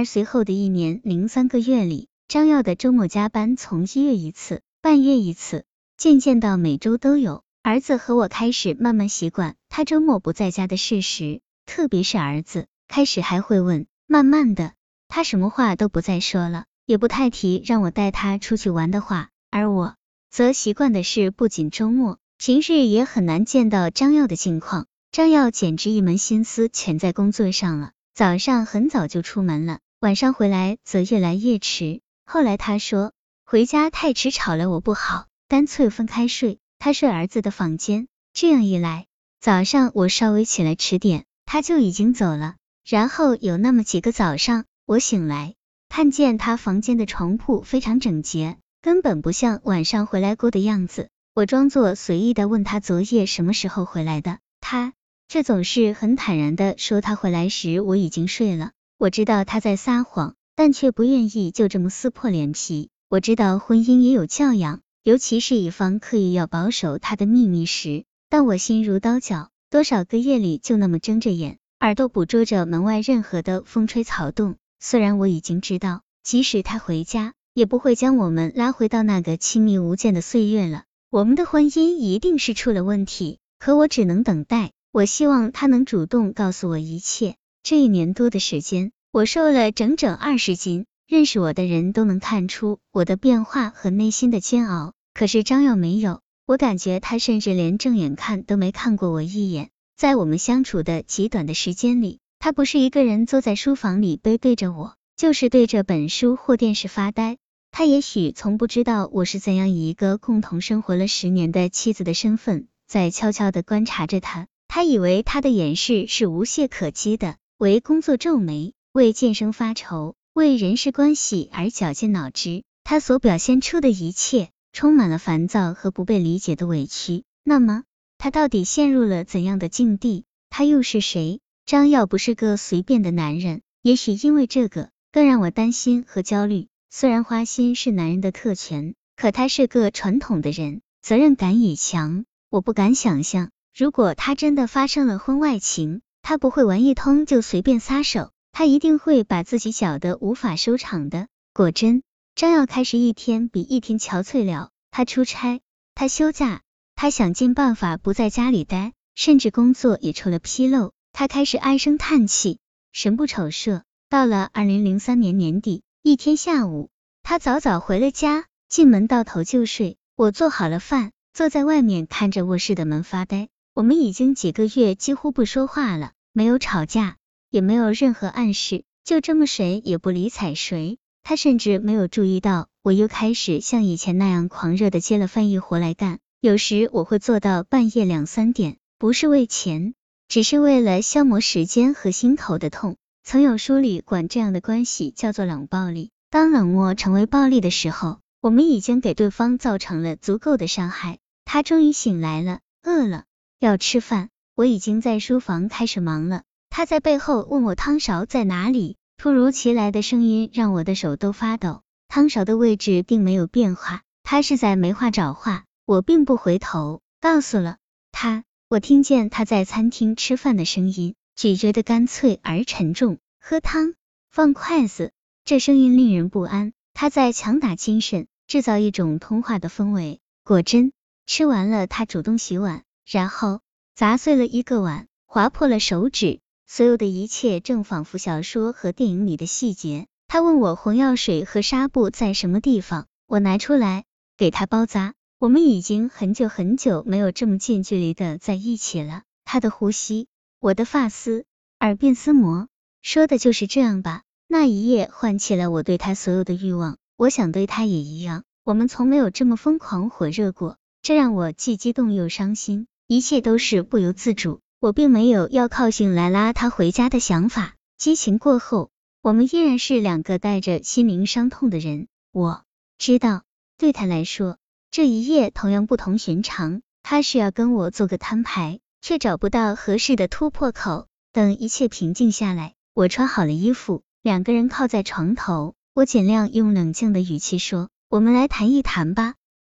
而随后的一年零三个月里，张耀的周末加班从一月一次，半月一次，渐渐到每周都有。儿子和我开始慢慢习惯他周末不在家的事实，特别是儿子，开始还会问。慢慢的，他什么话都不再说了，也不太提让我带他出去玩的话。而我则习惯的是，不仅周末，平日也很难见到张耀的近况。张耀简直一门心思全在工作上了，早上很早就出门了，晚上回来则越来越迟。后来他说回家太迟吵了我不好，干脆分开睡，他睡儿子的房间。这样一来，早上我稍微起来迟点，他就已经走了。然后有那么几个早上，我醒来，看见他房间的床铺非常整洁，根本不像晚上回来过的样子。我装作随意的问他昨夜什么时候回来的，他却总是很坦然的说他回来时我已经睡了。我知道他在撒谎。但却不愿意就这么撕破脸皮。我知道婚姻也有教养，尤其是一方刻意要保守他的秘密时，但我心如刀绞，多少个夜里就那么睁着眼，耳朵捕捉着门外任何的风吹草动。虽然我已经知道，即使他回家，也不会将我们拉回到那个亲密无间的岁月了。我们的婚姻一定是出了问题，可我只能等待。我希望他能主动告诉我一切。这一年多的时间。我瘦了整整二十斤，认识我的人都能看出我的变化和内心的煎熬。可是张耀没有，我感觉他甚至连正眼看都没看过我一眼。在我们相处的极短的时间里，他不是一个人坐在书房里背对着我，就是对着本书或电视发呆。他也许从不知道我是怎样以一个共同生活了十年的妻子的身份，在悄悄的观察着他。他以为他的掩饰是无懈可击的，为工作皱眉。为晋升发愁，为人事关系而绞尽脑汁，他所表现出的一切，充满了烦躁和不被理解的委屈。那么，他到底陷入了怎样的境地？他又是谁？张耀不是个随便的男人，也许因为这个，更让我担心和焦虑。虽然花心是男人的特权，可他是个传统的人，责任感也强。我不敢想象，如果他真的发生了婚外情，他不会玩一通就随便撒手。他一定会把自己搅得无法收场的。果真，张耀开始一天比一天憔悴了。他出差，他休假，他想尽办法不在家里待，甚至工作也出了纰漏。他开始唉声叹气，神不守舍。到了二零零三年年底，一天下午，他早早回了家，进门到头就睡。我做好了饭，坐在外面看着卧室的门发呆。我们已经几个月几乎不说话了，没有吵架。也没有任何暗示，就这么谁也不理睬谁。他甚至没有注意到，我又开始像以前那样狂热的接了翻译活来干。有时我会做到半夜两三点，不是为钱，只是为了消磨时间和心头的痛。曾有书里管这样的关系叫做冷暴力。当冷漠成为暴力的时候，我们已经给对方造成了足够的伤害。他终于醒来了，饿了，要吃饭。我已经在书房开始忙了。他在背后问我汤勺在哪里，突如其来的声音让我的手都发抖。汤勺的位置并没有变化，他是在没话找话。我并不回头，告诉了他。我听见他在餐厅吃饭的声音，咀嚼的干脆而沉重。喝汤，放筷子，这声音令人不安。他在强打精神，制造一种通话的氛围。果真，吃完了，他主动洗碗，然后砸碎了一个碗，划破了手指。所有的一切正仿佛小说和电影里的细节。他问我红药水和纱布在什么地方，我拿出来给他包扎。我们已经很久很久没有这么近距离的在一起了。他的呼吸，我的发丝，耳鬓厮磨，说的就是这样吧。那一夜唤起了我对他所有的欲望，我想对他也一样。我们从没有这么疯狂火热过，这让我既激动又伤心，一切都是不由自主。我并没有要靠醒来拉他回家的想法。激情过后，我们依然是两个带着心灵伤痛的人。我知道，对他来说，这一夜同样不同寻常。他是要跟我做个摊牌，却找不到合适的突破口。等一切平静下来，我穿好了衣服，两个人靠在床头。我尽量用冷静的语气说：“我们来谈一谈吧。”